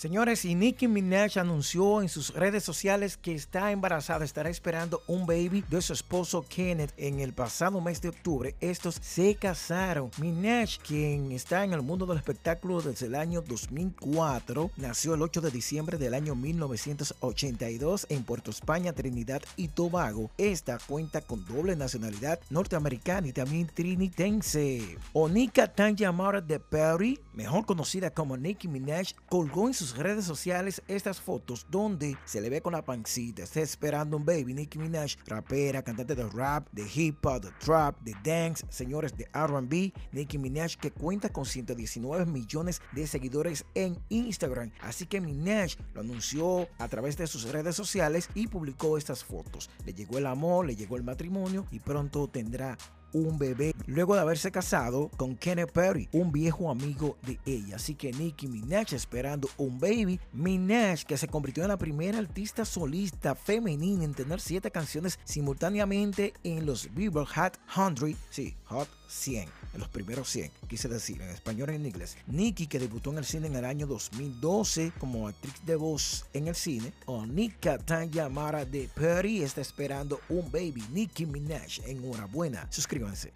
Señores, y Nicki Minaj anunció en sus redes sociales que está embarazada, estará esperando un baby de su esposo Kenneth en el pasado mes de octubre. Estos se casaron. Minaj, quien está en el mundo del espectáculo desde el año 2004, nació el 8 de diciembre del año 1982 en Puerto España, Trinidad y Tobago. Esta cuenta con doble nacionalidad norteamericana y también trinitense. Onika Tanya Mara de Perry, mejor conocida como Nicki Minaj, colgó en sus redes sociales estas fotos donde se le ve con la pancita, está esperando un baby. Nicki Minaj, rapera, cantante de rap, de hip hop, de trap, de dance, señores de RB. Nicki Minaj que cuenta con 119 millones de seguidores en Instagram. Así que Minaj lo anunció a través de sus redes sociales y publicó estas fotos. Le llegó el amor, le llegó el matrimonio y pronto tendrá un bebé luego de haberse casado con Kenneth Perry, un viejo amigo de ella. Así que Nicki Minaj esperando un baby. Minaj, que se convirtió en la primera artista solista femenina en tener siete canciones simultáneamente en los Billboard Hot 100, sí, Hot 100, en los primeros 100, quise decir, en español y en inglés. Nicki, que debutó en el cine en el año 2012 como actriz de voz en el cine, o Nika Tanya Mara de Perry está esperando un baby. Nicki Minaj, enhorabuena. Suscríbanse.